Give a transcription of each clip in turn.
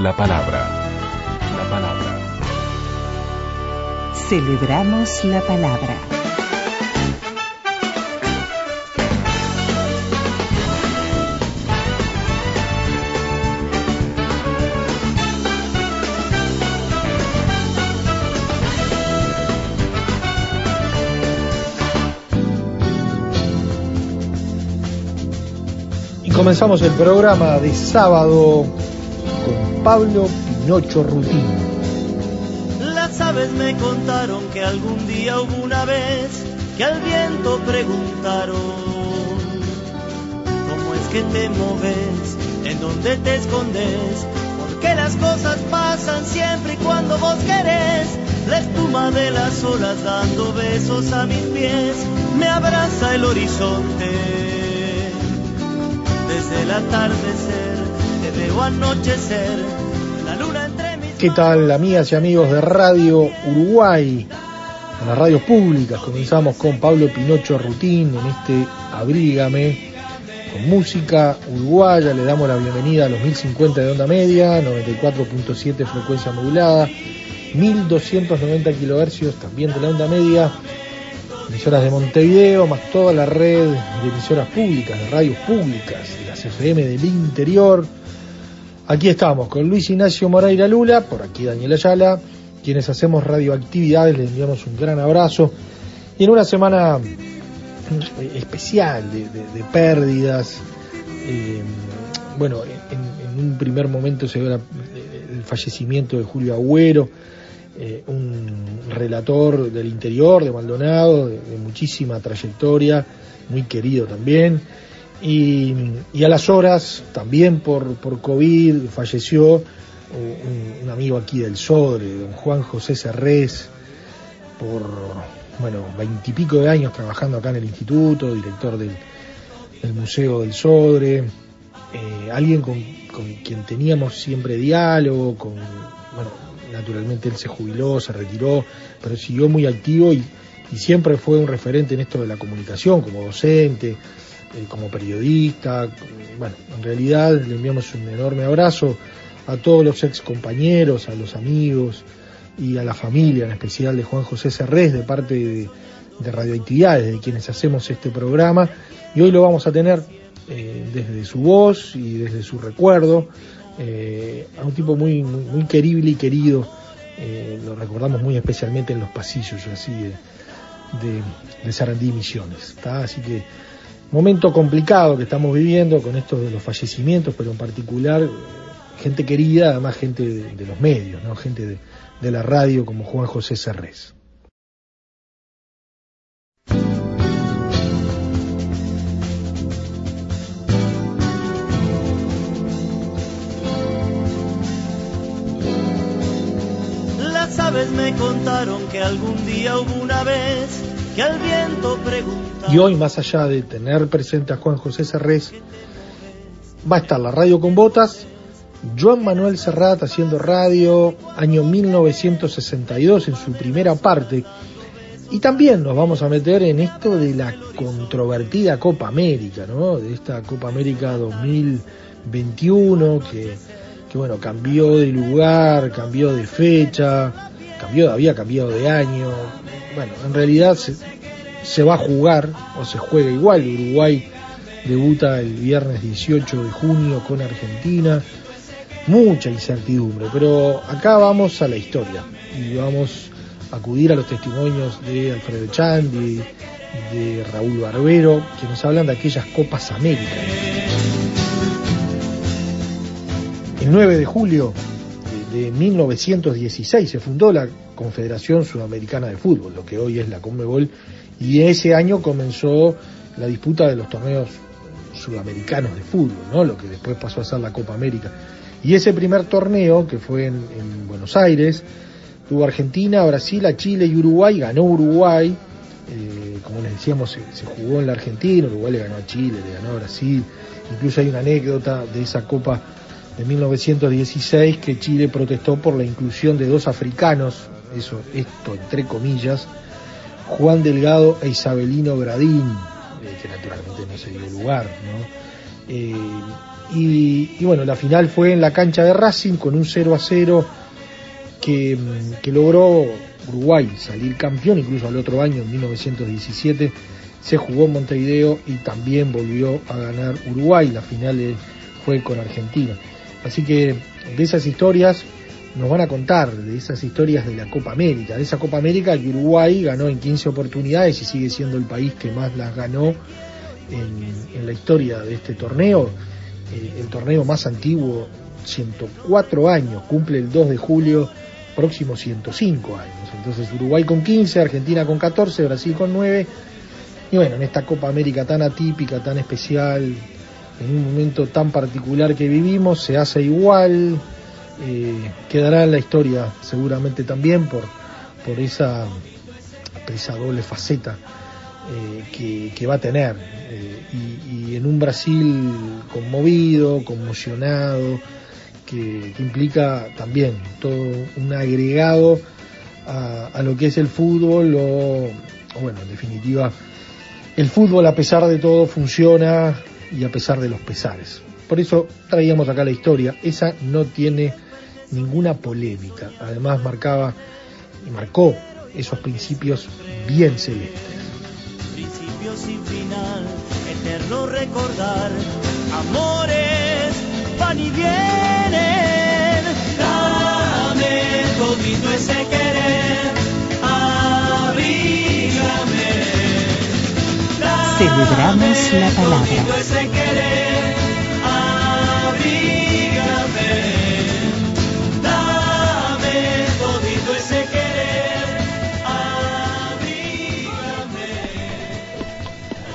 La palabra. La palabra. Celebramos la palabra. Y comenzamos el programa de sábado Pablo Pinocho Rutín. Las aves me contaron que algún día hubo una vez que al viento preguntaron ¿Cómo es que te moves? ¿En dónde te escondes? Porque las cosas pasan siempre y cuando vos querés. La espuma de las olas dando besos a mis pies me abraza el horizonte. Desde el atardecer ¿Qué tal, amigas y amigos de Radio Uruguay? En las radios públicas comenzamos con Pablo Pinocho Rutín en este Abrígame, con música uruguaya. Le damos la bienvenida a los 1050 de onda media, 94.7 frecuencia modulada, 1290 kilohercios también de la onda media, emisoras de Montevideo, más toda la red de emisoras públicas, de radios públicas, las FM del interior. Aquí estamos con Luis Ignacio Moreira Lula, por aquí Daniel Ayala, quienes hacemos radioactividades, les enviamos un gran abrazo. Y en una semana eh, especial de, pérdidas, eh, bueno, en, un primer momento se ve la- el fallecimiento de Julio Agüero, eh, un relator del interior de Maldonado, de muchísima trayectoria, muy querido también. Y, a las horas, también por, por COVID, falleció un, un amigo aquí del Sodre, don Juan José Serrés, por, bueno, veintipico de años trabajando acá en el instituto, director del, del Museo del Sodre, eh, alguien con, con quien teníamos siempre diálogo, con, bueno, naturalmente él se jubiló, se retiró, pero siguió muy activo y, y siempre fue un referente en esto de la comunicación, como docente, eh, como periodista. Bueno, en realidad le enviamos un enorme abrazo a todos los ex compañeros, a los amigos y a la familia, en especial de Juan José Serrés, de parte de, de Radioactividades, de quienes hacemos este programa. Y hoy lo vamos a tener eh, desde su voz y desde su recuerdo, eh, a un tipo muy, muy, querible y querido. lo recordamos muy especialmente en los pasillos así de, de, de Sarandí Misiones. Así que momento complicado que estamos viviendo con esto de los fallecimientos, pero en particular eh, gente querida, además gente de, los medios, ¿no? gente de, de la radio como Juan José Serrés. Las aves me contaron que algún día hubo una vez Y hoy, más allá de tener presente a Juan José Serrés, va a estar la radio con botas, Joan Manuel Serrat haciendo radio, año 1962 en su primera parte, y también nos vamos a meter en esto de la controvertida Copa América, ¿no? De esta Copa América 2021 que, que bueno, cambió de lugar, cambió de fecha, cambió, había cambiado de año. Bueno, en realidad se, va a jugar o se juega igual. Uruguay debuta el viernes 18 de junio con Argentina. Mucha incertidumbre, pero acá vamos a la historia y vamos a acudir a los testimonios de Alfredo Chandi, de Raúl Barbero, que nos hablan de aquellas Copas América. El 9 de julio de, de 1916 se fundó la Confederación Sudamericana de Fútbol, lo que hoy es la Conmebol, y ese año comenzó la disputa de los torneos sudamericanos de fútbol, ¿no? lo que después pasó a ser la Copa América. Y ese primer torneo, que fue en, en Buenos Aires, tuvo Argentina, Brasil, a Chile y Uruguay, ganó Uruguay, eh, como les decíamos, se, jugó en la Argentina, Uruguay le ganó a Chile, le ganó a Brasil, incluso hay una anécdota de esa Copa de 1916 que Chile protestó por la inclusión de dos africanos, eso, esto entre comillas, Juan Delgado e Isabelino Gradín, eh, que naturalmente no se dio lugar, ¿no? Eh, y, bueno, la final fue en la cancha de Racing con un 0 a 0 que, que logró Uruguay salir campeón, incluso al otro año, en 1917, se jugó en Montevideo y también volvió a ganar Uruguay. La final fue con Argentina. Así que de esas historias nos van a contar, de esas historias de la Copa América, de esa Copa América que Uruguay ganó en 15 oportunidades y sigue siendo el país que más las ganó en, la historia de este torneo. Eh, el torneo más antiguo, 104 años, cumple el 2 de julio próximo 105 años. Entonces Uruguay con 15, Argentina con 14, Brasil con 9. Y bueno, en esta Copa América tan atípica, tan especial, en un momento tan particular que vivimos, se hace igual. Eh, quedará en la historia seguramente también por, por esa, esa doble faceta eh, que, que, va a tener. Eh, y, en un Brasil conmovido, conmocionado, que, implica también todo un agregado a, lo que es el fútbol o, bueno, en definitiva, el fútbol a pesar de todo funciona y a pesar de los pesares. Por eso traíamos acá la historia. Esa no tiene ninguna polémica. Además marcaba y marcó esos principios bien celestes. Principios sin final, eterno recordar, amores van y vienen. Dame querer, Celebramos la palabra.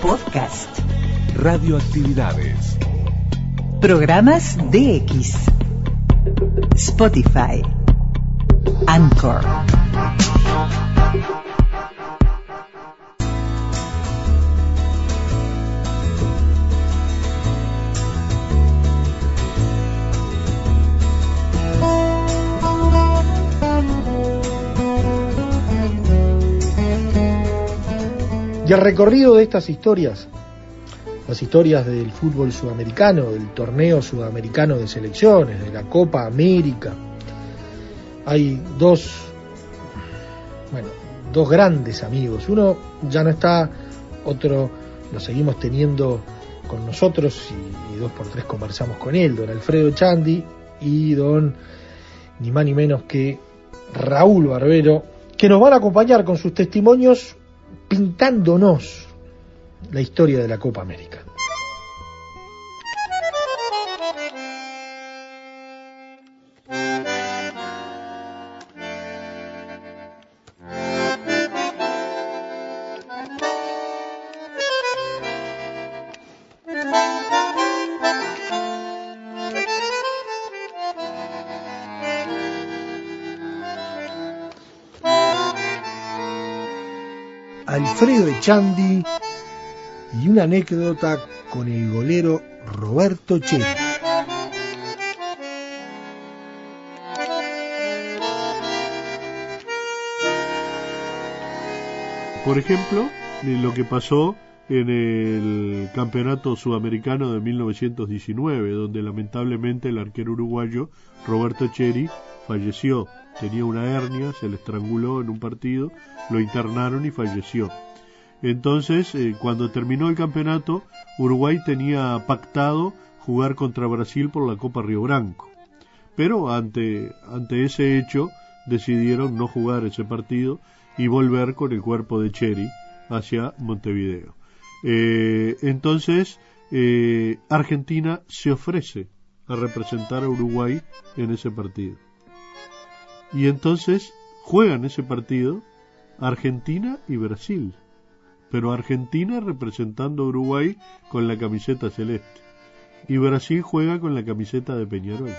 Podcast. Radioactividades. Programas DX. Spotify. Anchor. Y el recorrido de estas historias, las historias del fútbol sudamericano, del torneo sudamericano de selecciones, de la Copa América, hay dos, bueno, dos grandes amigos. Uno ya no está, otro lo seguimos teniendo con nosotros y, y dos por tres conversamos con él, don Alfredo Chandi y don ni más ni menos que Raúl Barbero, que nos van a acompañar con sus testimonios pintándonos la historia de la Copa América. Echandi y una anécdota con el golero Roberto Cheri. Por ejemplo, lo que pasó en el Campeonato Sudamericano de 1919, donde lamentablemente el arquero uruguayo Roberto Cheri falleció. Tenía una hernia, se le estranguló en un partido, lo internaron y falleció. Entonces, eh, cuando terminó el campeonato, Uruguay tenía pactado jugar contra Brasil por la Copa Río Branco. Pero ante, ante ese hecho decidieron no jugar ese partido y volver con el cuerpo de Cheri hacia Montevideo. Eh, entonces, eh, Argentina se ofrece a representar a Uruguay en ese partido. Y entonces juegan ese partido Argentina y Brasil. Pero Argentina representando a Uruguay con la camiseta celeste. y Brasil juega con la camiseta de Peñarol,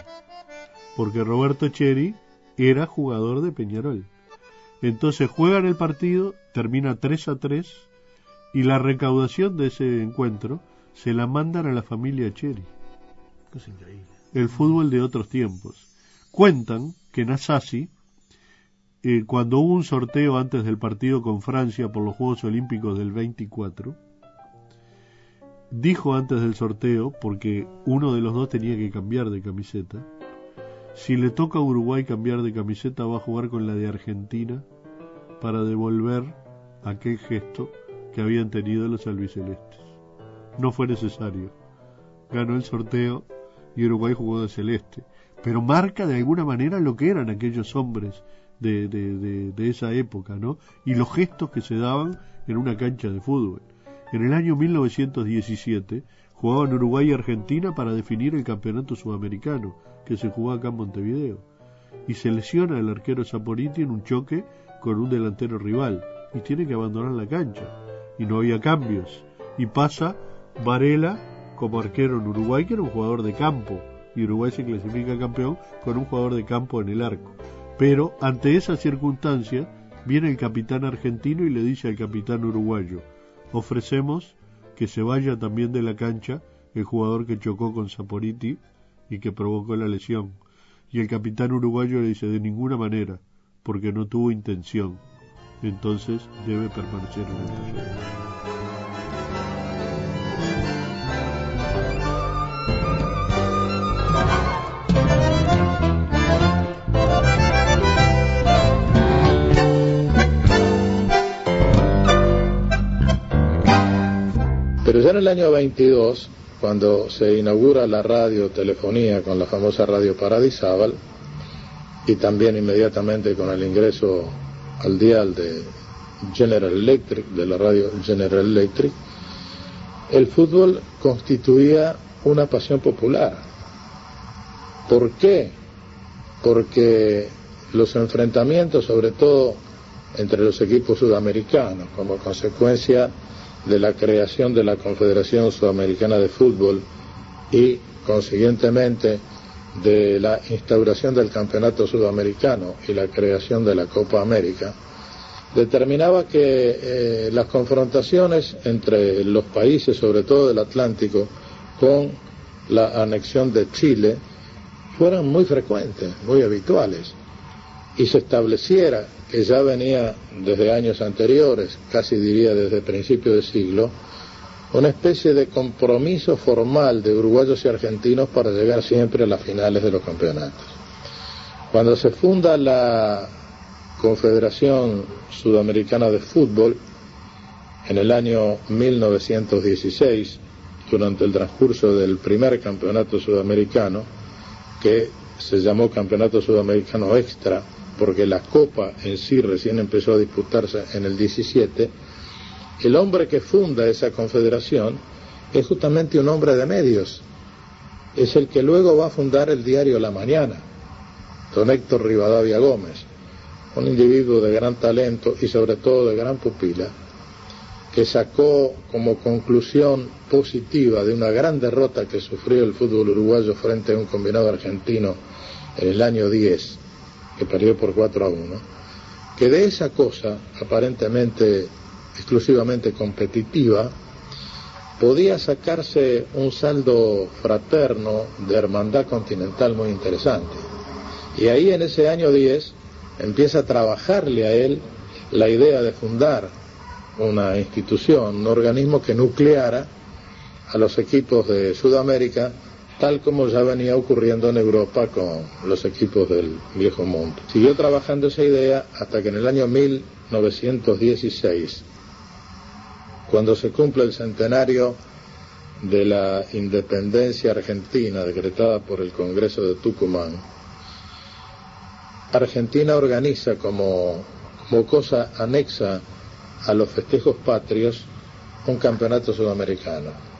porque Roberto Cheri era jugador de Peñarol. Entonces juegan el partido, termina 3 a 3 y la recaudación de ese encuentro se la mandan a la familia Cheri. Es increíble. El fútbol de otros tiempos. Cuentan que en Asasi, eh, cuando hubo un sorteo antes del partido con Francia por los Juegos Olímpicos del 24, dijo antes del sorteo, porque uno de los dos tenía que cambiar de camiseta, si le toca a Uruguay cambiar de camiseta va a jugar con la de Argentina para devolver aquel gesto que habían tenido los albicelestes. No fue necesario. Ganó el sorteo y Uruguay jugó de celeste. Pero marca de alguna manera lo que eran aquellos hombres de, esa época, ¿no? Y los gestos que se daban en una cancha de fútbol. En el año 1917 jugaban Uruguay y Argentina para definir el campeonato sudamericano que se jugó acá en Montevideo. Y se lesiona el arquero Saporiti en un choque con un delantero rival y tiene que abandonar la cancha. Y no había cambios. Y pasa Varela como arquero en Uruguay, que era un jugador de campo. Y Uruguay se clasifica campeón con un jugador de campo en el arco. Pero ante esa circunstancia, viene el capitán argentino y le dice al capitán uruguayo, ofrecemos que se vaya también de la cancha el jugador que chocó con Saporiti y que provocó la lesión. Y el capitán uruguayo le dice, de ninguna manera, porque no tuvo intención. Entonces debe permanecer en el terreno. Pero ya en el año 22, cuando se inaugura la radiotelefonía con la famosa radio Paradisábal, y también inmediatamente con el ingreso al dial de General Electric, de la radio General Electric, el fútbol constituía una pasión popular. ¿Por qué? Porque los enfrentamientos, sobre todo entre los equipos sudamericanos, como consecuencia de la creación de la Confederación Sudamericana de Fútbol y, consiguientemente, de la instauración del Campeonato Sudamericano y la creación de la Copa América, determinaba que eh, las confrontaciones entre los países, sobre todo del Atlántico, con la anexión de Chile, fueran muy frecuentes, muy habituales, y se estableciera, que ya venía desde años anteriores, casi diría desde principios de siglo, una especie de compromiso formal de uruguayos y argentinos para llegar siempre a las finales de los campeonatos. Cuando se funda la Confederación Sudamericana de Fútbol, en el año 1916, durante el transcurso del primer campeonato sudamericano, que se llamó Campeonato Sudamericano Extra, porque la Copa en sí recién empezó a disputarse en el 17, el hombre que funda esa confederación es justamente un hombre de medios. Es el que luego va a fundar el diario La Mañana, don Héctor Rivadavia Gómez, un individuo de gran talento y sobre todo de gran pupila, que sacó como conclusión positiva de una gran derrota que sufrió el fútbol uruguayo frente a un combinado argentino en el año 10, que perdió por 4 a 1, que de esa cosa aparentemente exclusivamente competitiva, podía sacarse un saldo fraterno de hermandad continental muy interesante. Y ahí en ese año 10 empieza a trabajarle a él la idea de fundar una institución, un organismo que nucleara a los equipos de Sudamérica, tal como ya venía ocurriendo en Europa con los equipos del viejo mundo. Siguió trabajando esa idea hasta que en el año 1916 cuando se cumple el centenario de la independencia argentina decretada por el Congreso de Tucumán, Argentina organiza como, como cosa anexa a los festejos patrios un campeonato sudamericano.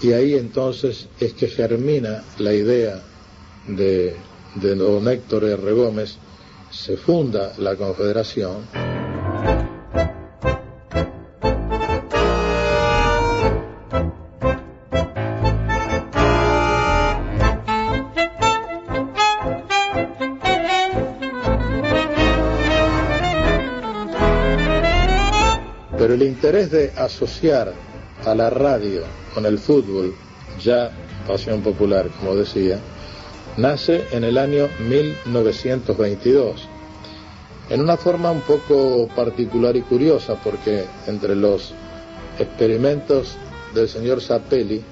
Y ahí entonces es que germina la idea de, don Héctor R. Gómez, se funda la Confederación. Pero el interés de asociar a la radio con el fútbol, ya pasión popular, como decía, nace en el año 1922, en una forma un poco particular y curiosa, porque entre los experimentos del señor Zapelli,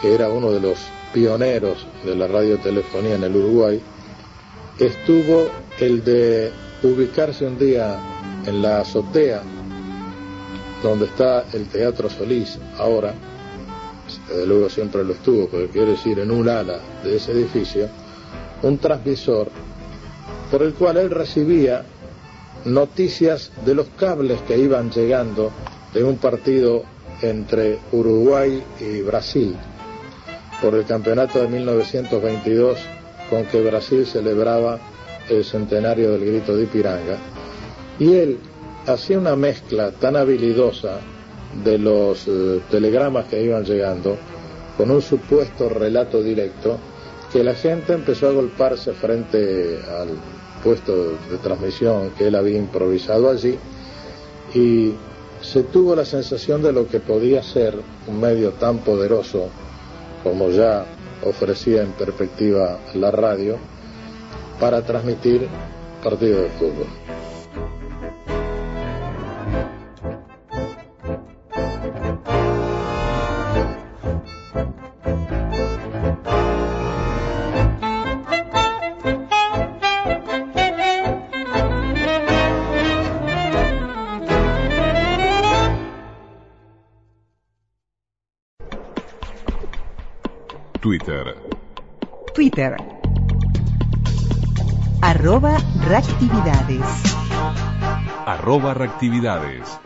que era uno de los pioneros de la radiotelefonía en el Uruguay, estuvo el de ubicarse un día en la azotea donde está el Teatro Solís ahora, desde luego siempre lo estuvo, pero quiere decir en un ala de ese edificio, un transmisor por el cual él recibía noticias de los cables que iban llegando de un partido entre Uruguay y Brasil por el campeonato de 1922 con que Brasil celebraba el centenario del grito de Ipiranga. Y él hacía una mezcla tan habilidosa de los eh, telegramas que iban llegando con un supuesto relato directo que la gente empezó a golparse frente al puesto de transmisión que él había improvisado allí y se tuvo la sensación de lo que podía ser un medio tan poderoso como ya ofrecía en perspectiva la radio, para transmitir partidos de fútbol. Twitter. Arroba reactividades. Arroba reactividades.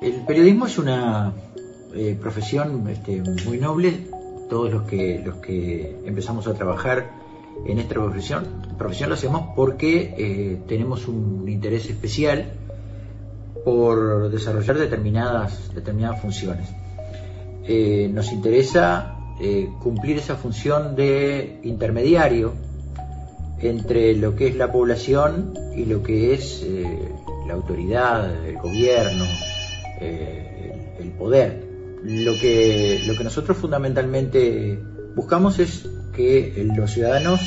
El periodismo es una eh, profesión este, muy noble. Todos los que, los que empezamos a trabajar en esta profesión, profesión lo hacemos porque eh, tenemos un interés especial por desarrollar determinadas, determinadas funciones. Eh, nos interesa eh, cumplir esa función de intermediario entre lo que es la población y lo que es la autoridad, el gobierno, el, el poder. Lo que, lo que nosotros fundamentalmente buscamos es que los ciudadanos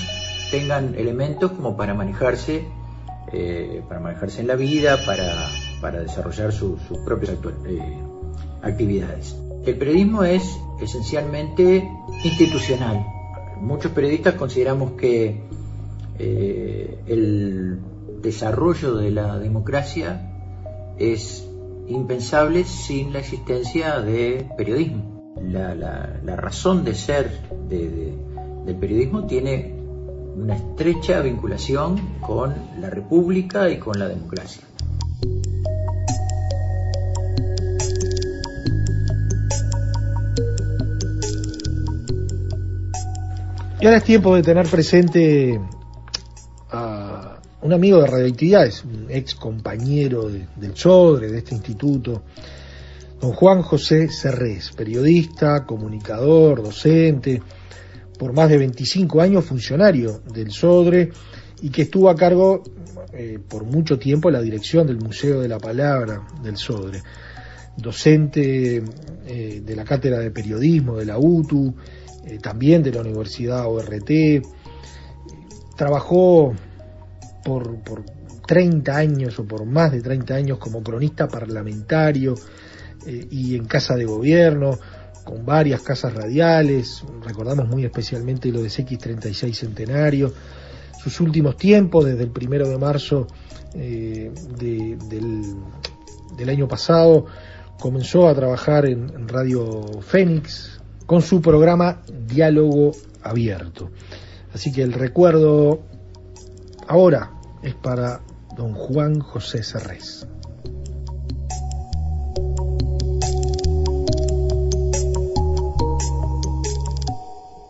tengan elementos como para manejarse, eh, para manejarse en la vida, para, desarrollar sus propias eh, actividades. El periodismo es esencialmente institucional. Muchos periodistas consideramos que eh, el desarrollo de la democracia es impensable sin la existencia de periodismo. La, razón de ser de del periodismo tiene una estrecha vinculación con la república y con la democracia. Y ahora es tiempo de tener presente a un amigo de radioactividades, un ex compañero del SODRE, de este instituto, don Juan José Cerrés, periodista, comunicador, docente, por más de 25 años funcionario del SODRE y que estuvo a cargo eh, por mucho tiempo la dirección del Museo de la Palabra del SODRE, docente eh, de la Cátedra de Periodismo de la UTU, eh, también de la Universidad ORT, trabajó por, por 30 años o por más de 30 años como cronista parlamentario y en casa de gobierno, con varias casas radiales, recordamos muy especialmente lo de CX36 Centenario, sus últimos tiempos, desde el primero de marzo eh, del, año pasado, comenzó a trabajar en, Radio Fénix con su programa Diálogo Abierto. Así que el recuerdo ahora es para don Juan José Serrés.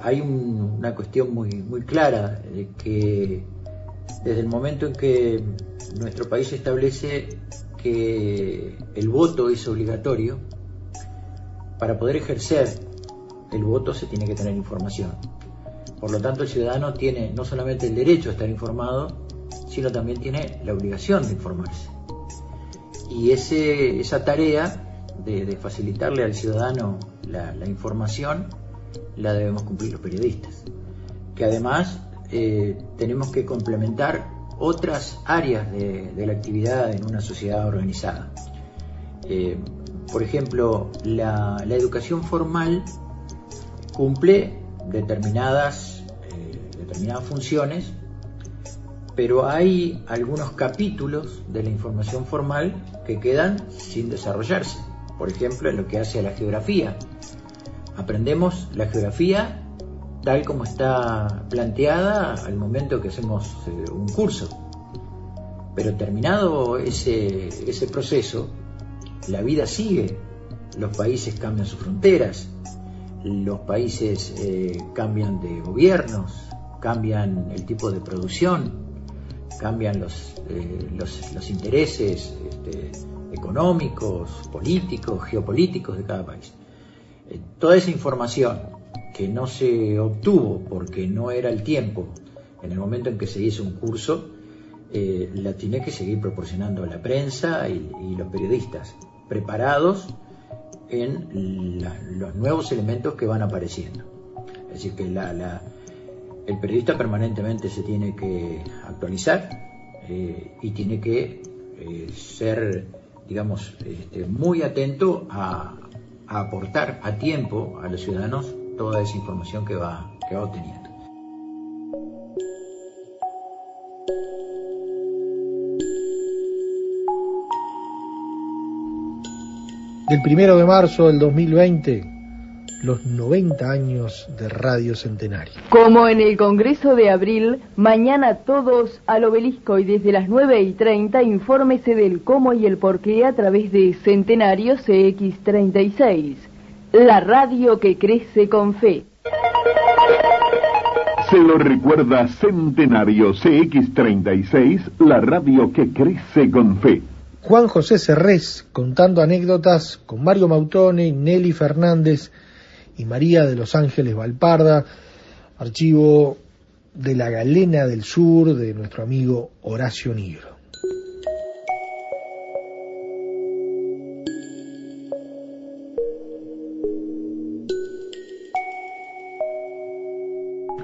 Hay una cuestión muy, clara de que desde el momento en que nuestro país establece que el voto es obligatorio, para poder ejercer el voto se tiene que tener información. Por lo tanto, el ciudadano tiene no solamente el derecho a estar informado, sino también tiene la obligación de informarse. Y ese, esa tarea de, facilitarle al ciudadano la, información la debemos cumplir los periodistas, que además eh, tenemos que complementar otras áreas de, la actividad en una sociedad organizada. Eh, por ejemplo, la, educación formal cumple determinadas, eh, determinadas funciones, pero hay algunos capítulos de la información formal que quedan sin desarrollarse. Por ejemplo, en lo que hace a la geografía. Aprendemos la geografía tal como está planteada al momento que hacemos eh, un curso. Pero terminado ese, proceso, la vida sigue, los países cambian sus fronteras, los países eh, cambian de gobiernos, cambian el tipo de producción, cambian los, eh, intereses este, económicos, políticos, geopolíticos de cada país. Eh, toda esa información que no se obtuvo porque no era el tiempo en el momento en que se hizo un curso, la tiene que seguir proporcionando la prensa y, y los periodistas preparados en los nuevos elementos que van apareciendo. Es decir, que la, el periodista permanentemente se tiene que actualizar eh, y tiene que eh, ser, digamos, este, muy atento a, aportar a tiempo a los ciudadanos toda esa información que va, que va obteniendo. del primero de marzo del 2020, los 90 años de Radio Centenario. Como en el Congreso de abril, mañana todos al obelisco y desde las 9 y 30 infórmese del cómo y el por qué a través de Centenario CX36, la radio que crece con fe. Se lo recuerda Centenario CX36, la radio que crece con fe. Juan José Cerrés contando anécdotas con Mario Mautone, Nelly Fernández y María de los Ángeles Valparda, archivo de la Galena del Sur de nuestro amigo Horacio Nigro.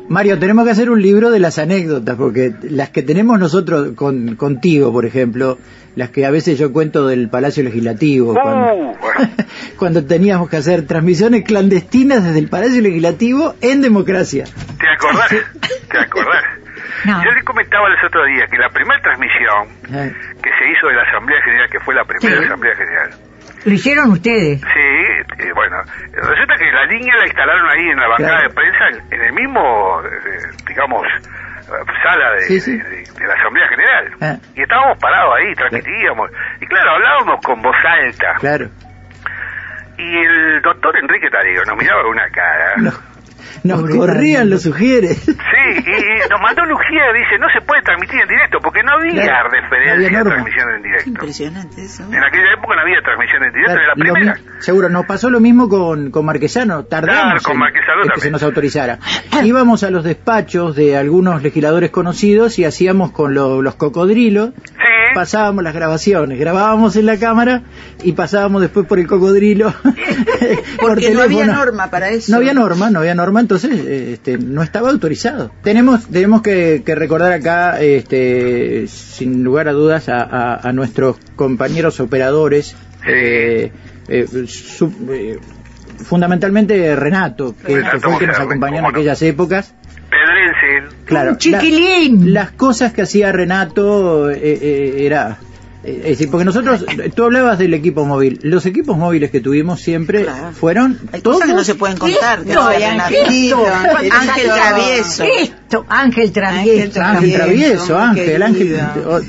Mario, tenemos que hacer un libro de las anécdotas, porque las que tenemos nosotros con, contigo, por ejemplo, las que a veces yo cuento del Palacio Legislativo, uh. cuando, teníamos que hacer transmisiones clandestinas desde el Palacio Legislativo en democracia. ¿Te acordás? ¿Te acordás? Yo le comentaba el otro día que la primera transmisión eh. que se hizo de la Asamblea General, que fue la primera Asamblea General, ¿Lo hicieron ustedes? Sí, eh, bueno, resulta que la línea la instalaron ahí en la bancada de prensa, en el mismo, eh, digamos, sala de, la Asamblea General. Ah. Y estábamos parados ahí, transmitíamos. Y claro, hablábamos con voz alta. Claro. Y el doctor Enrique Tario nos miraba con una cara. Nos corrían los sugieres. Sí, y, nos mandó un ujier, dice, no se puede transmitir en directo, porque no había referencia a transmisión en directo. Impresionante eso. En aquella época no había transmisión en directo, era la primera. seguro, nos pasó lo mismo con, con Marquesano, tardamos con en, que se nos autorizara. Íbamos a los despachos de algunos legisladores conocidos y hacíamos con los cocodrilos pasábamos las grabaciones, grabábamos en la cámara y pasábamos después por el cocodrilo. Porque no había norma para eso. No había norma, no había norma, entonces este, no estaba autorizado. Tenemos, tenemos que, recordar acá, este, sin lugar a dudas, a, nuestros compañeros operadores. Eh, eh, eh, fundamentalmente Renato, que, fue el que nos acompañó en aquellas épocas. Claro, chiquilín. las cosas que hacía Renato eh, eh, era es decir, porque nosotros, tú hablabas del equipo móvil. Los equipos móviles que tuvimos siempre fueron Hay cosas que no se pueden contar. Ángel Travieso. Ángel Travieso. Ángel Travieso, Ángel, Ángel,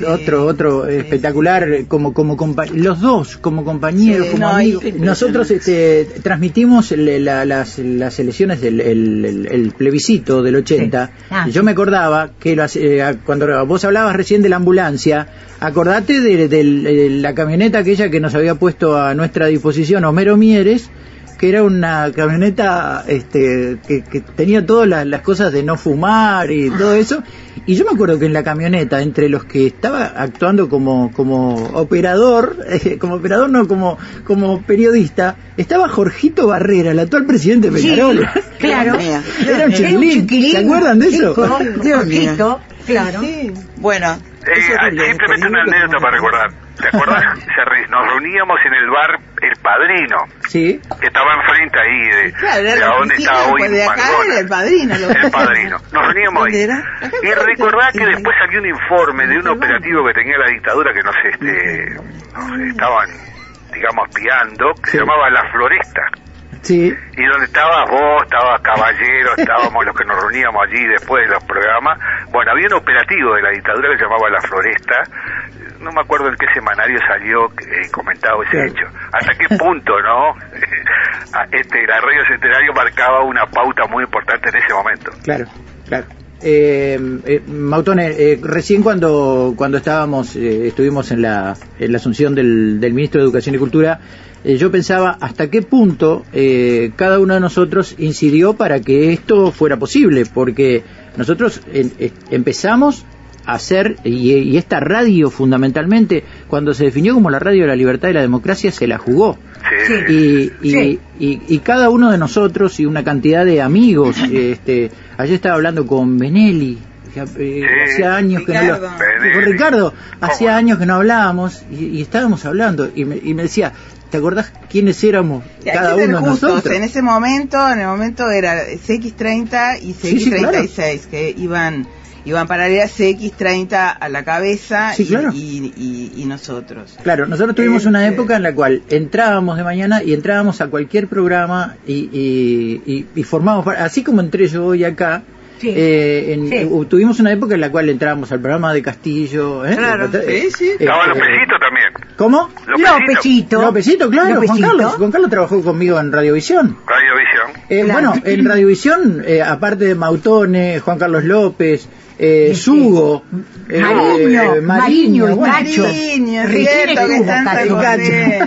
otro, otro espectacular como, como los dos como compañeros, como amigos. Nosotros este, transmitimos las, las elecciones del el, plebiscito del 80. Ah, Yo me acordaba que eh, cuando vos hablabas recién de la ambulancia, acordate de, la camioneta aquella que nos había puesto a nuestra disposición Homero Mieres, que era una camioneta este, que, que tenía todas las, las cosas de no fumar y todo eso. Y yo me acuerdo que en la camioneta, entre los que estaba actuando como, como operador, eh, como operador no, como, como periodista, estaba Jorgito Barrera, el actual presidente de Peñarol. claro. Era un chiquilín. ¿Se acuerdan de eso? Jorgito, claro. Bueno, eh, simplemente una anécdota para recordar. ¿Te acuerdas? Se Nos reuníamos en el bar El Padrino. Sí. Que estaba enfrente ahí de, Claro, de donde estaba hoy de acá McDonald's. era el padrino, lo- El Padrino. Nos reuníamos ahí. Y recordá que después había un informe de un operativo que tenía la dictadura que nos, este, nos estaban, digamos, espiando, que se llamaba La Floresta. Sí. Y donde estabas vos, estaba Caballero, estábamos los que nos reuníamos allí después de los programas. Bueno, había un operativo de la dictadura que se llamaba La Floresta. No me acuerdo en qué semanario salió eh, comentado ese hecho. ¿Hasta qué punto, no? Ah, este, la radio centenario marcaba una pauta muy importante en ese momento. Claro, claro. Eh, eh, Mautone, eh, recién cuando cuando estábamos eh, estuvimos en la, en la asunción del, del ministro de Educación y Cultura, eh, yo pensaba hasta qué punto cada uno de nosotros incidió para que esto fuera posible, porque nosotros en- empezamos hacer, y, y esta radio fundamentalmente, cuando se definió como la radio de la libertad y la democracia, se la jugó. Y, y, y- y cada uno de nosotros y una cantidad de amigos, este, ayer estaba hablando con Benelli, que, eh, hacía años que no lo, Benelli. con Ricardo, hacía años que no hablábamos y, y estábamos hablando y me, y me decía, ¿te acordás quiénes éramos cada uno de nosotros? En ese momento, en el momento era CX30 y Sí, sí, claro. CX36, que iban iban paralelas CX30 a la cabeza Sí, y, claro. y, y- y nosotros. Claro, nosotros tuvimos una Este- época en la cual entrábamos de mañana y entrábamos a cualquier programa y, y, y- y formábamos, así como entré yo hoy acá, eh, en- Sí. eh, tuvimos una época en la cual entrábamos al programa de Castillo. ¿eh? Claro, Eh, sí, sí. eh, Estaba Lopecito también. ¿Cómo? Lopecito. Lopecito, claro, Juan Lopecito. Carlos. Juan Carlos trabajó conmigo en Radiovisión. Radiovisión. Eh, Bueno, en Radiovisión, eh, aparte de Mautone, Juan Carlos López, eh, Sugo, eh, Mariño, eh, Mariño, el bueno, Cacho. Mariño. José.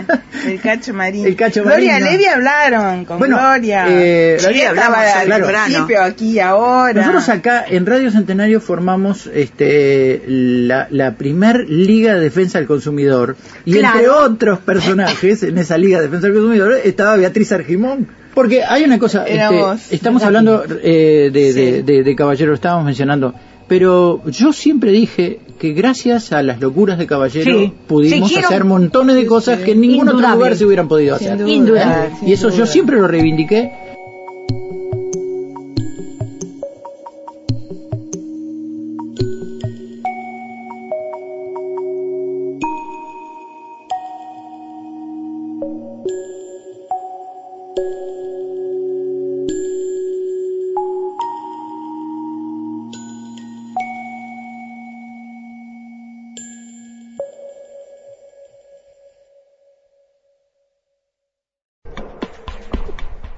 El Cacho Marín. El Cacho Gloria. Levi hablaron con Bueno, Gloria. eh, Gloria estaba hablamos, al claro. principio, aquí y ahora. Nosotros acá en Radio Centenario formamos este, la, la primer Liga de Defensa del Consumidor y Claro. entre otros personajes en esa Liga de Defensa del Consumidor estaba Beatriz Argimón. Porque hay una cosa, este, estamos hablando eh, de, de, de- de Caballero, lo estábamos mencionando, pero yo siempre dije que gracias a las locuras de Caballero Sí. pudimos hacer montones de cosas que en ningún otro lugar se hubieran podido Sin hacer. duda. ¿Eh? Y eso yo siempre lo reivindiqué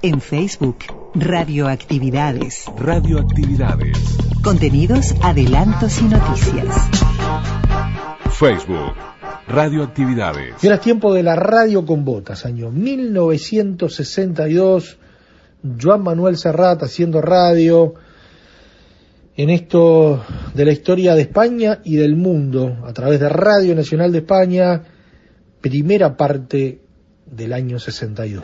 En Facebook, Radioactividades. Radioactividades. Contenidos, adelantos y noticias. Facebook. Radioactividades. Y era tiempo de la radio con botas, año 1962, Joan Manuel Serrat haciendo radio en esto de la historia de España y del mundo, a través de Radio Nacional de España, primera parte del año 62.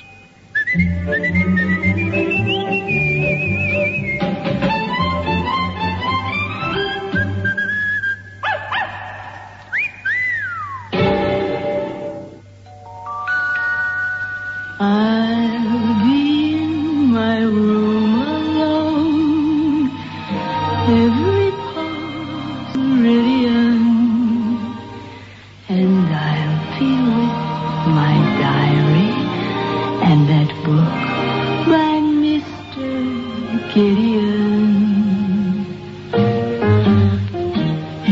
Müzik querían.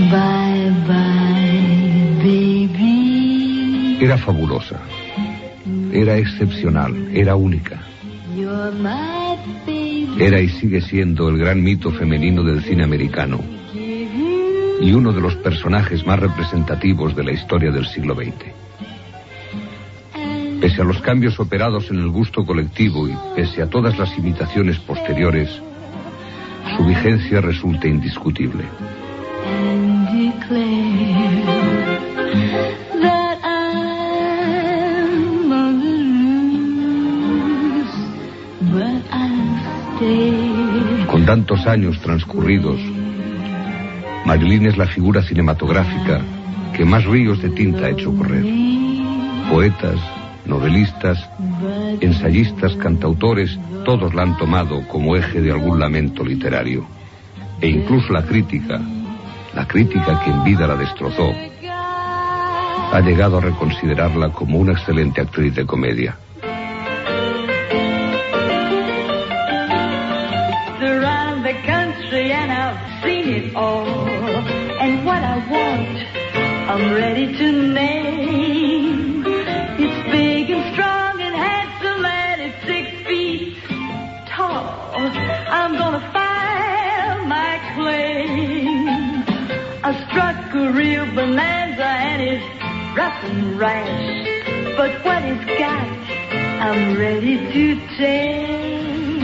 Bye bye, baby. Era fabulosa. Era excepcional, era única. Era y sigue siendo el gran mito femenino del cine americano y uno de los personajes más representativos de la historia del siglo XX. Pese a los cambios operados en el gusto colectivo y pese a todas las imitaciones posteriores, su vigencia resulta indiscutible. Con tantos años transcurridos, Marilyn es la figura cinematográfica que más ríos de tinta ha hecho correr. Poetas, novelistas, ensayistas, cantautores, todos la han tomado como eje de algún lamento literario. E incluso la crítica, la crítica que en vida la destrozó, ha llegado a reconsiderarla como una excelente actriz de comedia.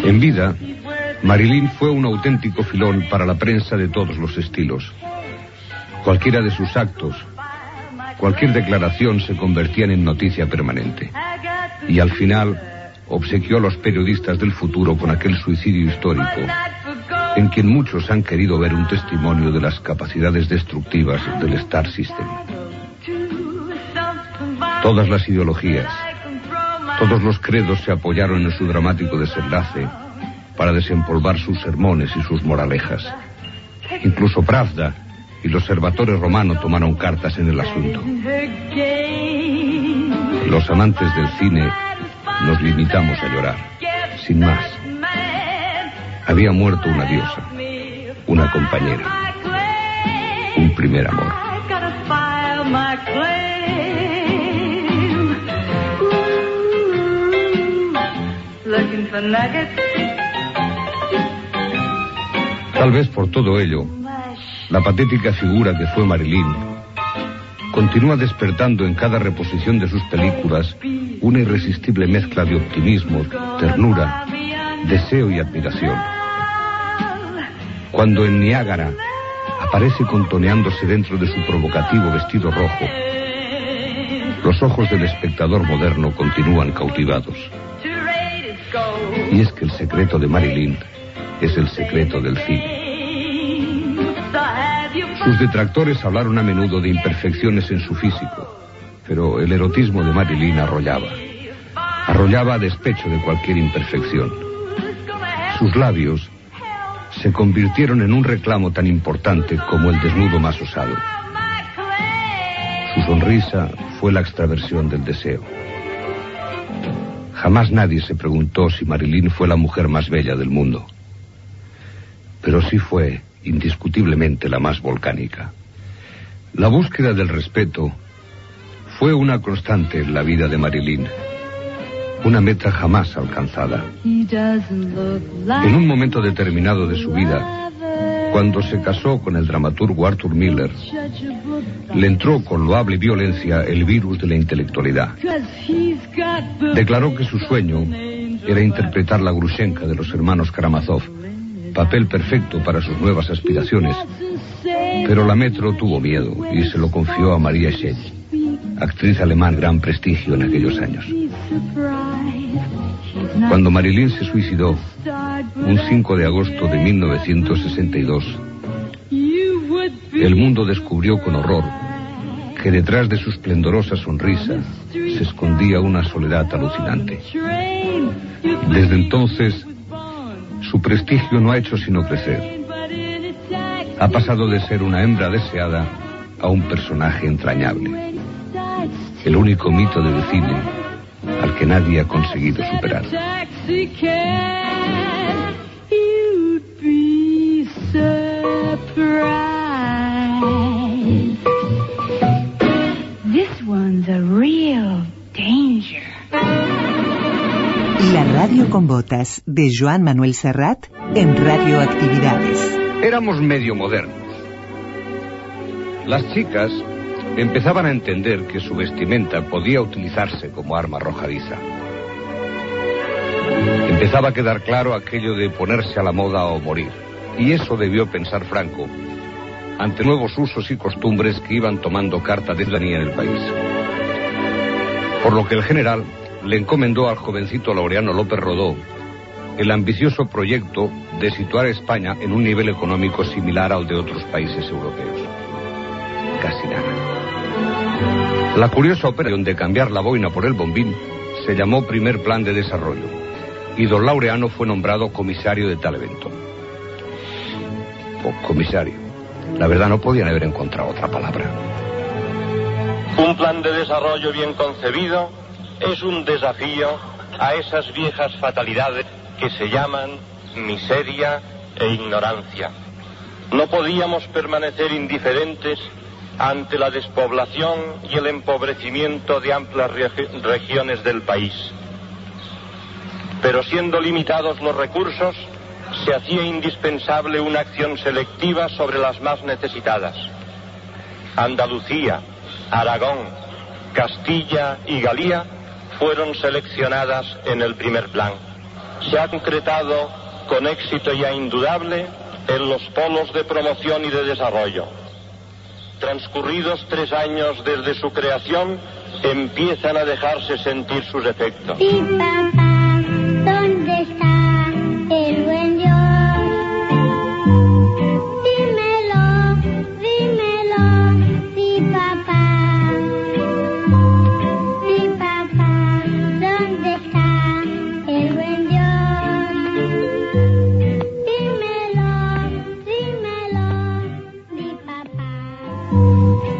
En vida, Marilyn fue un auténtico filón para la prensa de todos los estilos. Cualquiera de sus actos, cualquier declaración se convertían en noticia permanente. Y al final obsequió a los periodistas del futuro con aquel suicidio histórico, en quien muchos han querido ver un testimonio de las capacidades destructivas del Star System. Todas las ideologías, todos los credos se apoyaron en su dramático desenlace para desempolvar sus sermones y sus moralejas. Incluso Pravda y los observadores romanos tomaron cartas en el asunto. Los amantes del cine nos limitamos a llorar, sin más. Había muerto una diosa, una compañera, un primer amor. Tal vez por todo ello, la patética figura que fue Marilyn continúa despertando en cada reposición de sus películas una irresistible mezcla de optimismo, ternura, deseo y admiración. Cuando en Niágara aparece contoneándose dentro de su provocativo vestido rojo, los ojos del espectador moderno continúan cautivados. Y es que el secreto de Marilyn es el secreto del cine. Sus detractores hablaron a menudo de imperfecciones en su físico, pero el erotismo de Marilyn arrollaba. Arrollaba a despecho de cualquier imperfección. Sus labios se convirtieron en un reclamo tan importante como el desnudo más osado. Su sonrisa fue la extraversión del deseo. Jamás nadie se preguntó si Marilyn fue la mujer más bella del mundo pero sí fue indiscutiblemente la más volcánica. La búsqueda del respeto fue una constante en la vida de Marilyn, una meta jamás alcanzada. En un momento determinado de su vida, cuando se casó con el dramaturgo Arthur Miller, le entró con loable violencia el virus de la intelectualidad. Declaró que su sueño era interpretar la Grushenka de los hermanos Karamazov papel perfecto para sus nuevas aspiraciones. Pero la Metro tuvo miedo y se lo confió a María Schell, actriz alemán gran prestigio en aquellos años. Cuando Marilyn se suicidó, un 5 de agosto de 1962, el mundo descubrió con horror que detrás de su esplendorosa sonrisa se escondía una soledad alucinante. Desde entonces, su prestigio no ha hecho sino crecer. Ha pasado de ser una hembra deseada a un personaje entrañable. El único mito del cine al que nadie ha conseguido superar. one's a real danger. La radio con botas de Joan Manuel Serrat en Radioactividades. Éramos medio modernos. Las chicas empezaban a entender que su vestimenta podía utilizarse como arma arrojadiza. Empezaba a quedar claro aquello de ponerse a la moda o morir. Y eso debió pensar Franco ante nuevos usos y costumbres que iban tomando carta de ciudadanía en el país. Por lo que el general le encomendó al jovencito Laureano López Rodó el ambicioso proyecto de situar a España en un nivel económico similar al de otros países europeos. Casi nada. La curiosa operación de cambiar la boina por el bombín se llamó Primer Plan de Desarrollo y don Laureano fue nombrado comisario de tal evento. O comisario. La verdad no podían haber encontrado otra palabra. Un plan de desarrollo bien concebido es un desafío a esas viejas fatalidades que se llaman miseria e ignorancia. No podíamos permanecer indiferentes ante la despoblación y el empobrecimiento de amplias regiones del país. Pero siendo limitados los recursos, se hacía indispensable una acción selectiva sobre las más necesitadas. Andalucía, Aragón, Castilla y Galía fueron seleccionadas en el primer plan. Se ha concretado con éxito ya indudable en los polos de promoción y de desarrollo. Transcurridos tres años desde su creación, empiezan a dejarse sentir sus efectos. ¿dónde está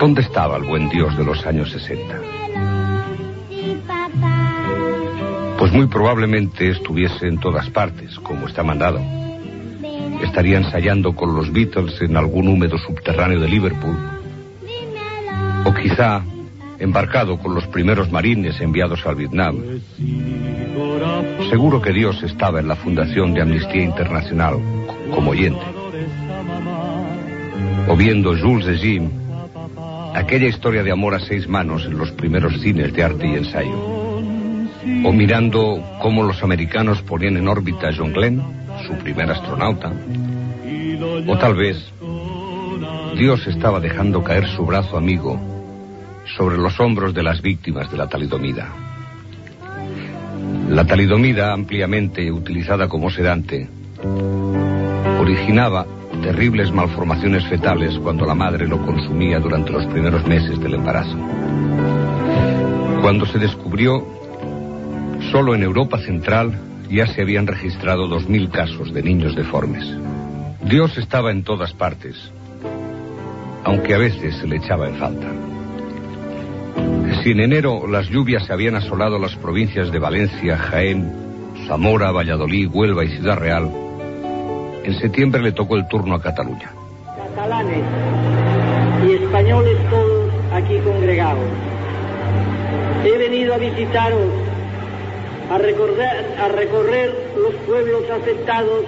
¿Dónde estaba el buen Dios de los años 60? Sí, papá. Pues muy probablemente estuviese en todas partes, como está mandado. Estaría ensayando con los Beatles en algún húmedo subterráneo de Liverpool. O quizá embarcado con los primeros marines enviados al Vietnam. Seguro que Dios estaba en la Fundación de Amnistía Internacional como oyente. O viendo Jules de Jim, aquella historia de amor a seis manos en los primeros cines de arte y ensayo. O mirando cómo los americanos ponían en órbita a John Glenn, su primer astronauta. O tal vez Dios estaba dejando caer su brazo amigo sobre los hombros de las víctimas de la talidomida. La talidomida, ampliamente utilizada como sedante, originaba terribles malformaciones fetales cuando la madre lo consumía durante los primeros meses del embarazo. Cuando se descubrió, solo en Europa Central ya se habían registrado 2.000 casos de niños deformes. Dios estaba en todas partes, aunque a veces se le echaba en falta. Si en enero las lluvias se habían asolado las provincias de Valencia, Jaén, Zamora, Valladolid, Huelva y Ciudad Real, en septiembre le tocó el turno a Cataluña. catalanes y españoles todos aquí congregados. He venido a visitaros, a recorrer, los pueblos afectados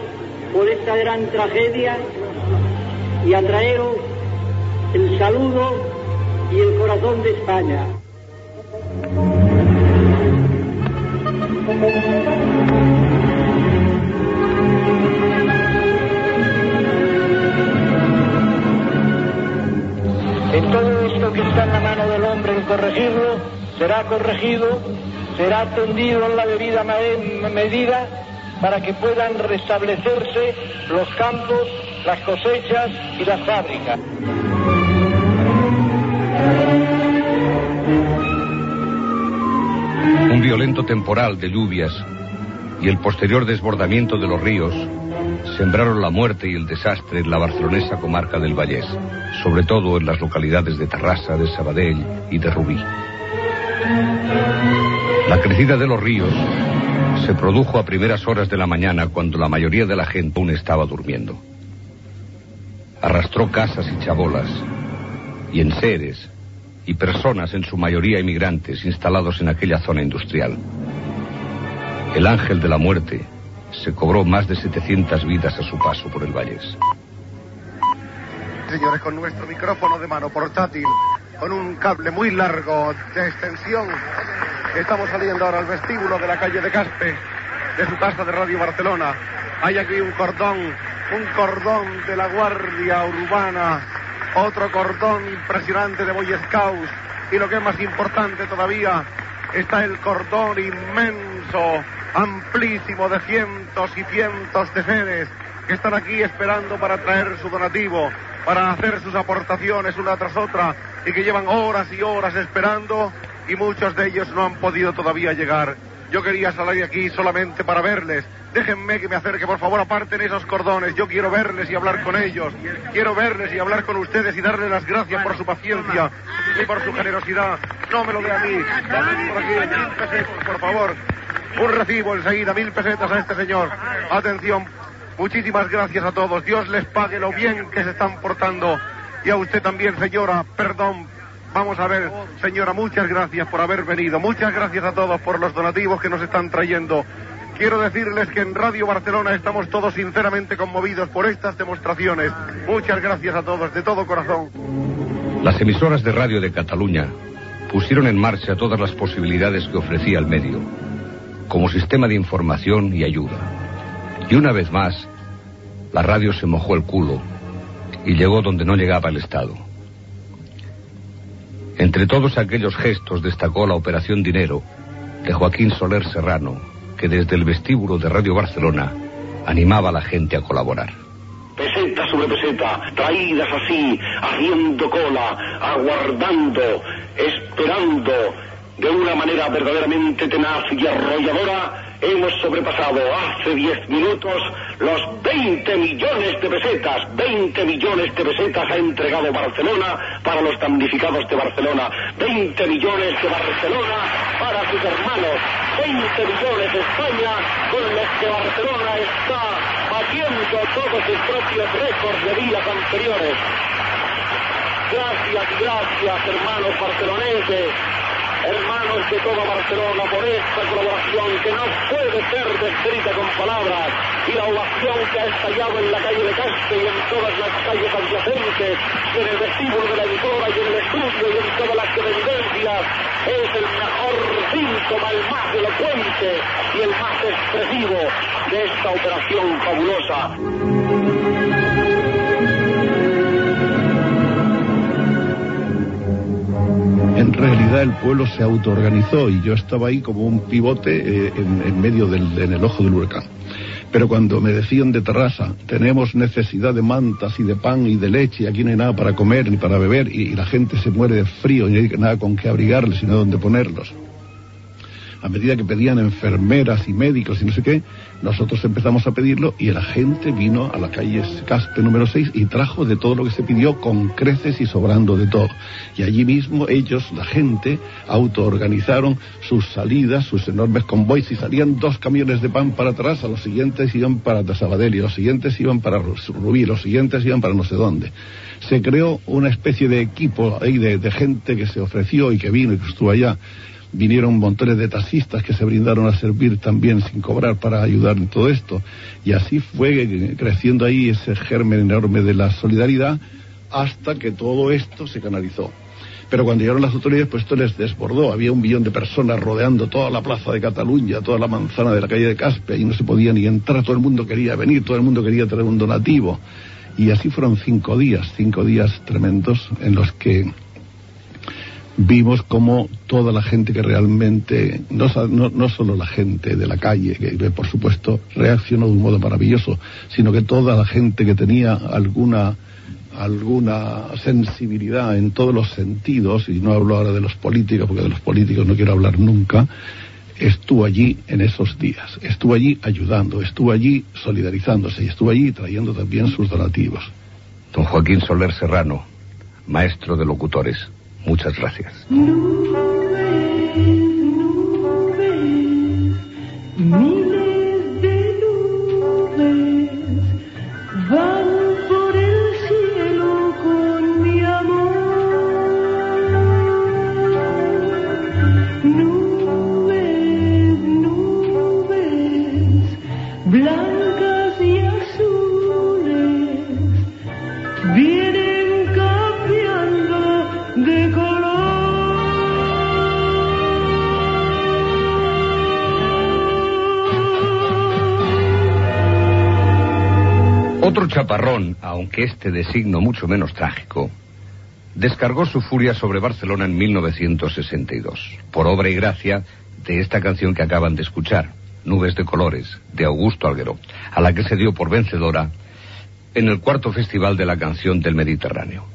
por esta gran tragedia y a traeros el saludo y el corazón de España. En todo esto que está en la mano del hombre en corregirlo, será corregido, será atendido en la debida medida para que puedan restablecerse los campos, las cosechas y las fábricas. Un violento temporal de lluvias y el posterior desbordamiento de los ríos sembraron la muerte y el desastre en la barcelonesa comarca del Vallés, sobre todo en las localidades de Tarrasa, de Sabadell y de Rubí. La crecida de los ríos se produjo a primeras horas de la mañana cuando la mayoría de la gente aún estaba durmiendo. Arrastró casas y chabolas, y enseres, y personas, en su mayoría inmigrantes, instalados en aquella zona industrial. El ángel de la muerte se cobró más de 700 vidas a su paso por el Valles. Señores, con nuestro micrófono de mano portátil, con un cable muy largo de extensión, estamos saliendo ahora al vestíbulo de la calle de Caspe, de su casa de Radio Barcelona. Hay aquí un cordón, un cordón de la Guardia Urbana, otro cordón impresionante de Boy Scouts, y lo que es más importante todavía, está el cordón inmenso, amplísimo de cientos y cientos de seres que están aquí esperando para traer su donativo, para hacer sus aportaciones una tras otra y que llevan horas y horas esperando y muchos de ellos no han podido todavía llegar. Yo quería salir aquí solamente para verles. Déjenme que me acerque, por favor, aparten esos cordones. Yo quiero verles y hablar con ellos. Quiero verles y hablar con ustedes y darles las gracias por su paciencia y por su generosidad. No me lo dé a mí. Por aquí por favor. Un recibo enseguida, mil pesetas a este señor. Atención, muchísimas gracias a todos. Dios les pague lo bien que se están portando. Y a usted también, señora, perdón. Vamos a ver, señora, muchas gracias por haber venido. Muchas gracias a todos por los donativos que nos están trayendo. Quiero decirles que en Radio Barcelona estamos todos sinceramente conmovidos por estas demostraciones. Muchas gracias a todos, de todo corazón. Las emisoras de radio de Cataluña pusieron en marcha todas las posibilidades que ofrecía el medio, como sistema de información y ayuda. Y una vez más, la radio se mojó el culo y llegó donde no llegaba el Estado. Entre todos aquellos gestos destacó la Operación Dinero de Joaquín Soler Serrano, que desde el vestíbulo de Radio Barcelona animaba a la gente a colaborar. Peseta sobre peseta, traídas así, haciendo cola, aguardando, esperando, de una manera verdaderamente tenaz y arrolladora, hemos sobrepasado hace 10 minutos los 20 millones de pesetas. 20 millones de pesetas ha entregado Barcelona para los damnificados de Barcelona. 20 millones de Barcelona para sus hermanos. 20 millones de España con los que Barcelona está batiendo todos sus propios récords de días anteriores. Gracias, gracias, hermanos barceloneses hermanos de toda Barcelona, por esta colaboración que no puede ser descrita con palabras y la ovación que ha estallado en la calle de Caspe y en todas las calles adyacentes, en el vestíbulo de la editora y en el estudio y en todas las evidencias, es el mejor síntoma, el más elocuente y el más expresivo de esta operación fabulosa. Realidad el pueblo se autoorganizó y yo estaba ahí como un pivote eh, en, en, medio del en el ojo del huracán. Pero cuando me decían de terraza, tenemos necesidad de mantas y de pan y de leche, y aquí no hay nada para comer ni para beber, y, y la gente se muere de frío y no hay nada con qué abrigarles, sino dónde ponerlos a medida que pedían enfermeras y médicos y no sé qué, nosotros empezamos a pedirlo y la gente vino a la calle Caspe número 6 y trajo de todo lo que se pidió con creces y sobrando de todo. Y allí mismo ellos, la gente, autoorganizaron sus salidas, sus enormes convoys y salían dos camiones de pan para atrás, a los siguientes iban para Sabadell y los siguientes iban para Rubí, los siguientes iban para no sé dónde se creó una especie de equipo ahí de, de, gente que se ofreció y que vino y que estuvo allá vinieron montones de taxistas que se brindaron a servir también sin cobrar para ayudar en todo esto. Y así fue creciendo ahí ese germen enorme de la solidaridad hasta que todo esto se canalizó. Pero cuando llegaron las autoridades, pues esto les desbordó. Había un millón de personas rodeando toda la plaza de Cataluña, toda la manzana de la calle de Caspe, y no se podía ni entrar, todo el mundo quería venir, todo el mundo quería traer un donativo. Y así fueron cinco días, cinco días tremendos en los que vimos como toda la gente que realmente, no, no, no, solo la gente de la calle, que por supuesto reaccionó de un modo maravilloso, sino que toda la gente que tenía alguna alguna sensibilidad en todos los sentidos, y no hablo ahora de los políticos, porque de los políticos no quiero hablar nunca, estuvo allí en esos días, estuvo allí ayudando, estuvo allí solidarizándose y estuvo allí trayendo también sus donativos. Don Joaquín Soler Serrano, maestro de locutores. Muchas gracias. Este de signo mucho menos trágico, descargó su furia sobre Barcelona en 1962, por obra y gracia de esta canción que acaban de escuchar, Nubes de Colores, de Augusto Alguero, a la que se dio por vencedora en el cuarto Festival de la Canción del Mediterráneo.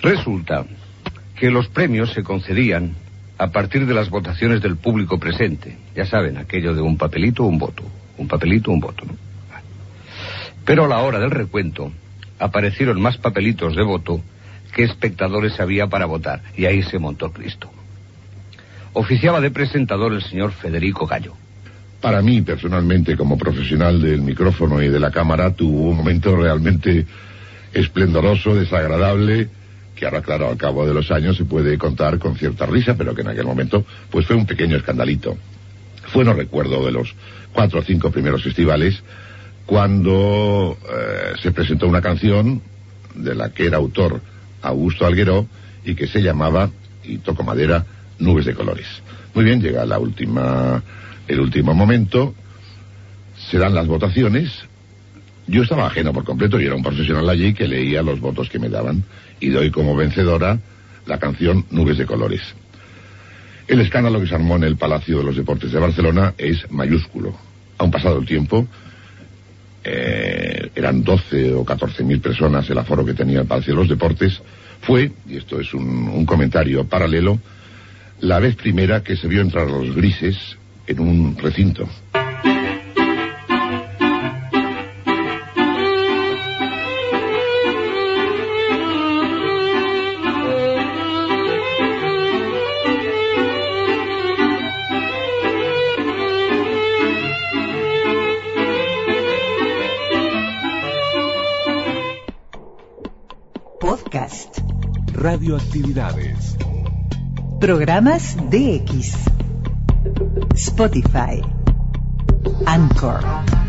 Resulta que los premios se concedían a partir de las votaciones del público presente. Ya saben, aquello de un papelito, un voto. Un papelito, un voto. Pero a la hora del recuento aparecieron más papelitos de voto que espectadores había para votar. Y ahí se montó Cristo. Oficiaba de presentador el señor Federico Gallo. Para mí, personalmente, como profesional del micrófono y de la cámara, tuvo un momento realmente esplendoroso, desagradable, que ahora, claro, al cabo de los años se puede contar con cierta risa, pero que en aquel momento, pues fue un pequeño escandalito. Fue, no recuerdo, de los cuatro o cinco primeros festivales, cuando eh, se presentó una canción de la que era autor Augusto Alguero y que se llamaba, y toco madera, Nubes de Colores. Muy bien, llega la última, el último momento, se dan las votaciones, yo estaba ajeno por completo y era un profesional allí que leía los votos que me daban y doy como vencedora la canción Nubes de Colores. El escándalo que se armó en el Palacio de los Deportes de Barcelona es mayúsculo. Aún pasado el tiempo, eh, eran 12 o 14 mil personas el aforo que tenía el Palacio de los Deportes, fue, y esto es un, un comentario paralelo, la vez primera que se vio entrar los grises en un recinto. Radioactividades. Programas DX. Spotify. Anchor.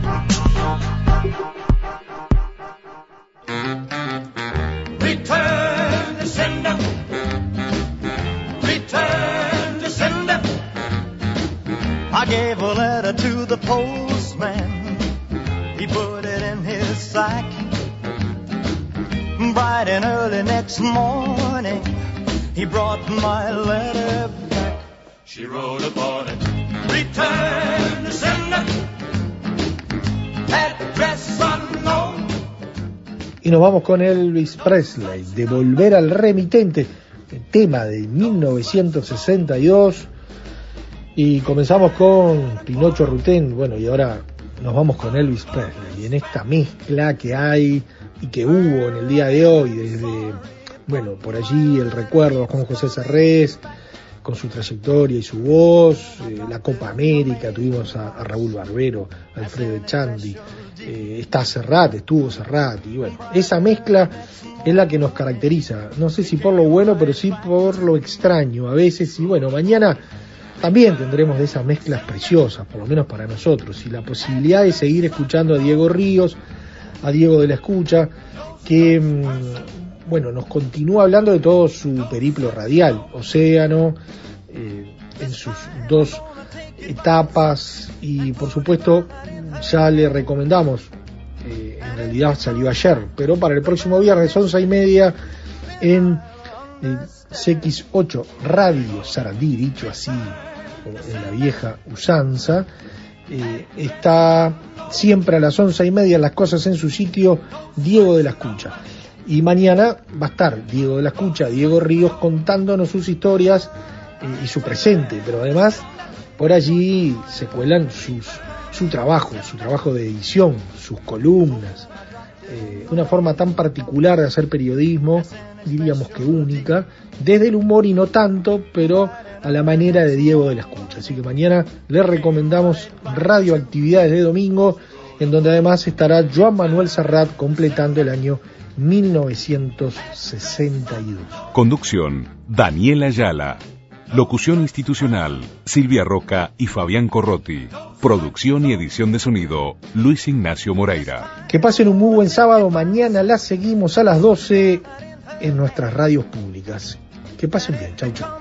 Y nos vamos con Elvis Presley, de Volver al Remitente, tema de 1962. Y comenzamos con Pinocho Rutén, bueno, y ahora nos vamos con Elvis Presley. Y en esta mezcla que hay y que hubo en el día de hoy, desde, bueno, por allí el recuerdo con José Serrés, con su trayectoria y su voz, eh, la Copa América, tuvimos a, a Raúl Barbero, a Alfredo Echandi, eh, está Serrat, estuvo Serrat, y bueno, esa mezcla es la que nos caracteriza, no sé si por lo bueno, pero sí por lo extraño a veces, y bueno, mañana también tendremos de esas mezclas preciosas, por lo menos para nosotros, y la posibilidad de seguir escuchando a Diego Ríos, a Diego de la Escucha, que mm, bueno, nos continúa hablando de todo su periplo radial, Océano, eh, en sus dos etapas, y por supuesto ya le recomendamos, eh, en realidad salió ayer, pero para el próximo viernes, once y media, en eh, CX8 Radio Sarandí, dicho así en la vieja usanza, eh, está siempre a las once y media las cosas en su sitio Diego de la Escucha. Y mañana va a estar Diego de la Escucha, Diego Ríos, contándonos sus historias eh, y su presente, pero además por allí se cuelan sus, su trabajo, su trabajo de edición, sus columnas, eh, una forma tan particular de hacer periodismo, diríamos que única, desde el humor y no tanto, pero a la manera de Diego de la Escucha. Así que mañana les recomendamos radioactividades de domingo, en donde además estará Joan Manuel Serrat completando el año 1962. Conducción, Daniela Ayala. Locución institucional, Silvia Roca y Fabián Corrotti. Producción y edición de sonido, Luis Ignacio Moreira. Que pasen un muy buen sábado, mañana la seguimos a las 12 en nuestras radios públicas. Que pasen bien, chau chau.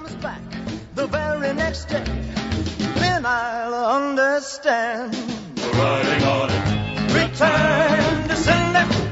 the very next day, then I'll understand. Riding on it, return